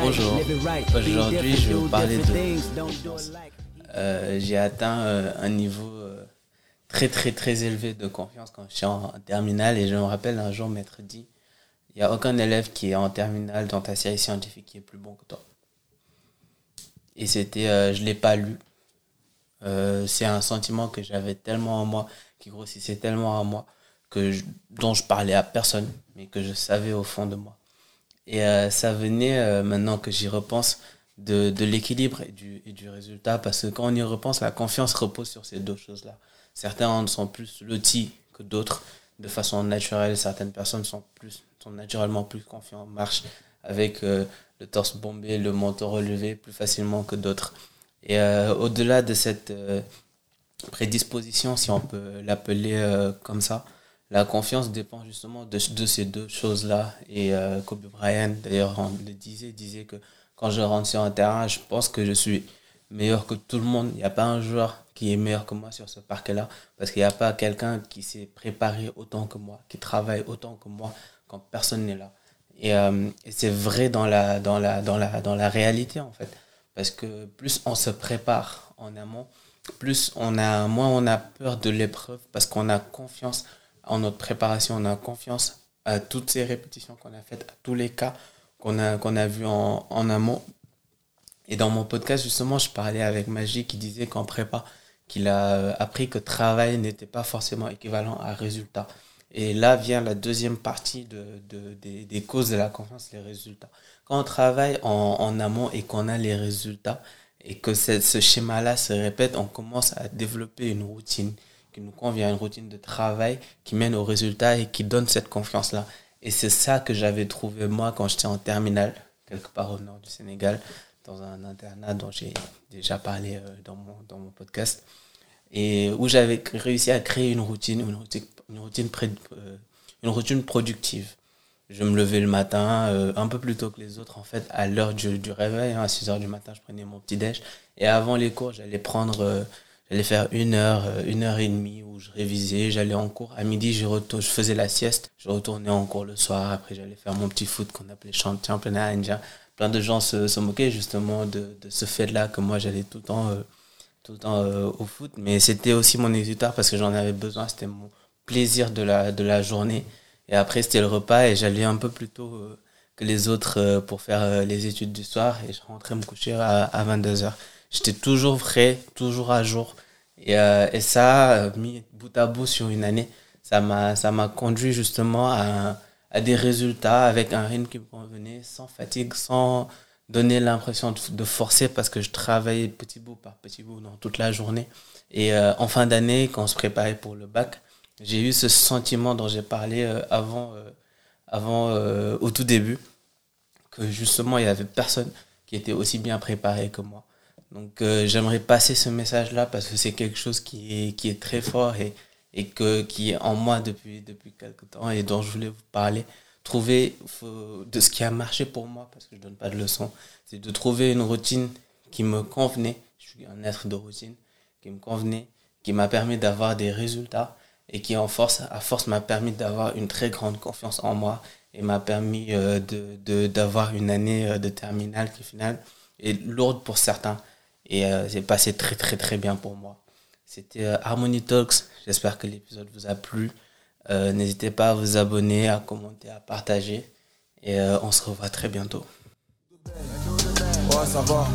Bonjour, aujourd'hui je vais vous parler de euh, J'ai atteint euh, un niveau euh, très très très élevé de confiance quand je suis en, terminale et je me rappelle un jour maître dit il n'y a aucun élève qui est en terminale dans ta série scientifique qui est plus bon que toi. Et c'était, je ne l'ai pas lu. c'est un sentiment que j'avais tellement en moi, qui grossissait tellement en moi, que dont je parlais à personne, mais que je savais au fond de moi. Et euh, ça venait, euh, maintenant que j'y repense, de, de l'équilibre et du, et du résultat. Parce que quand on y repense, la confiance repose sur ces deux choses-là. Certains en sont plus lotis que d'autres de façon naturelle. Certaines personnes sont, plus, sont naturellement plus confiants, marchent avec euh, le torse bombé, le menton relevé plus facilement que d'autres. Et au-delà de cette prédisposition, si on peut l'appeler comme ça, la confiance dépend justement de, ces deux choses-là. Et euh, Kobe Bryant, d'ailleurs, le disait, disait que quand je rentre sur un terrain, je pense que je suis meilleur que tout le monde. Il n'y a pas un joueur qui est meilleur que moi sur ce parquet-là, parce qu'il n'y a pas quelqu'un qui s'est préparé autant que moi, qui travaille autant que moi quand personne n'est là. Et, euh, c'est vrai dans, la, dans la réalité, en fait. Parce que plus on se prépare en amont, plus on a, moins on a peur de l'épreuve, parce qu'on a confiance en notre préparation, on a confiance à toutes ces répétitions qu'on a faites, à tous les cas qu'on a, vus en, en, amont. Et dans mon podcast, justement, je parlais avec Magie qui disait qu'en prépa, qu'il a euh, appris que travail n'était pas forcément équivalent à résultat. Et là vient la deuxième partie de, de des, causes de la confiance, les résultats. Quand on travaille en, en amont et qu'on a les résultats, et que ce schéma-là se répète, on commence à développer une routine qui nous convient, une routine de travail qui mène au résultat et qui donne cette confiance-là. Et c'est ça que j'avais trouvé moi quand j'étais en terminale, quelque part au nord du Sénégal, dans un internat dont j'ai déjà parlé euh, dans mon, dans mon podcast, et où j'avais réussi à créer une routine, une routine, une routine, euh, une routine productive. Je me levais le matin euh, un peu plus tôt que les autres, en fait, à l'heure du, du, réveil, hein, à 6 heures du matin, je prenais mon petit déj. Et avant les cours, j'allais prendre J'allais faire une heure, euh, une heure et demie où je révisais, j'allais en cours. À midi, je, faisais la sieste, je retournais en cours le soir. Après, j'allais faire mon petit foot qu'on appelait championnat indien. Plein de gens se, moquaient justement de, de ce fait-là que moi, j'allais tout le temps, euh, tout le temps euh, au foot. Mais c'était aussi mon exutoire parce que j'en avais besoin. C'était mon plaisir de la, de la journée. Et après, c'était le repas et j'allais un peu plus tôt que les autres pour faire les études du soir. Et je rentrais me coucher à, à 22 heures j'étais toujours frais, toujours à jour. Et, euh, et ça, euh, mis bout à bout sur une année, ça m'a, conduit justement à, à des résultats avec un rythme qui me convenait, sans fatigue, sans donner l'impression de, forcer parce que je travaillais petit bout par petit bout dans toute la journée. Et euh, en fin d'année, quand on se préparait pour le bac, j'ai eu ce sentiment dont j'ai parlé euh, avant, euh, avant au tout début, que justement, il y avait personne qui était aussi bien préparé que moi. Donc euh, j'aimerais passer ce message-là parce que c'est quelque chose qui est, qui est très fort et, et que, qui est en moi depuis, depuis quelque temps et dont je voulais vous parler. Trouver de ce qui a marché pour moi, parce que je donne pas de leçons, c'est de trouver une routine qui me convenait. Je suis un être de routine, qui me convenait, qui m'a permis d'avoir des résultats et qui en force, à force m'a permis d'avoir une très grande confiance en moi et m'a permis euh, de d'avoir une année euh, de terminale qui finale est lourde pour certains et euh, c'est passé très très très bien pour moi. C'était euh, Harmony Talks. J'espère que l'épisode vous a plu. Euh, N'hésitez pas à vous abonner, à commenter, à partager. Et on se revoit très bientôt. Ouais, ça va.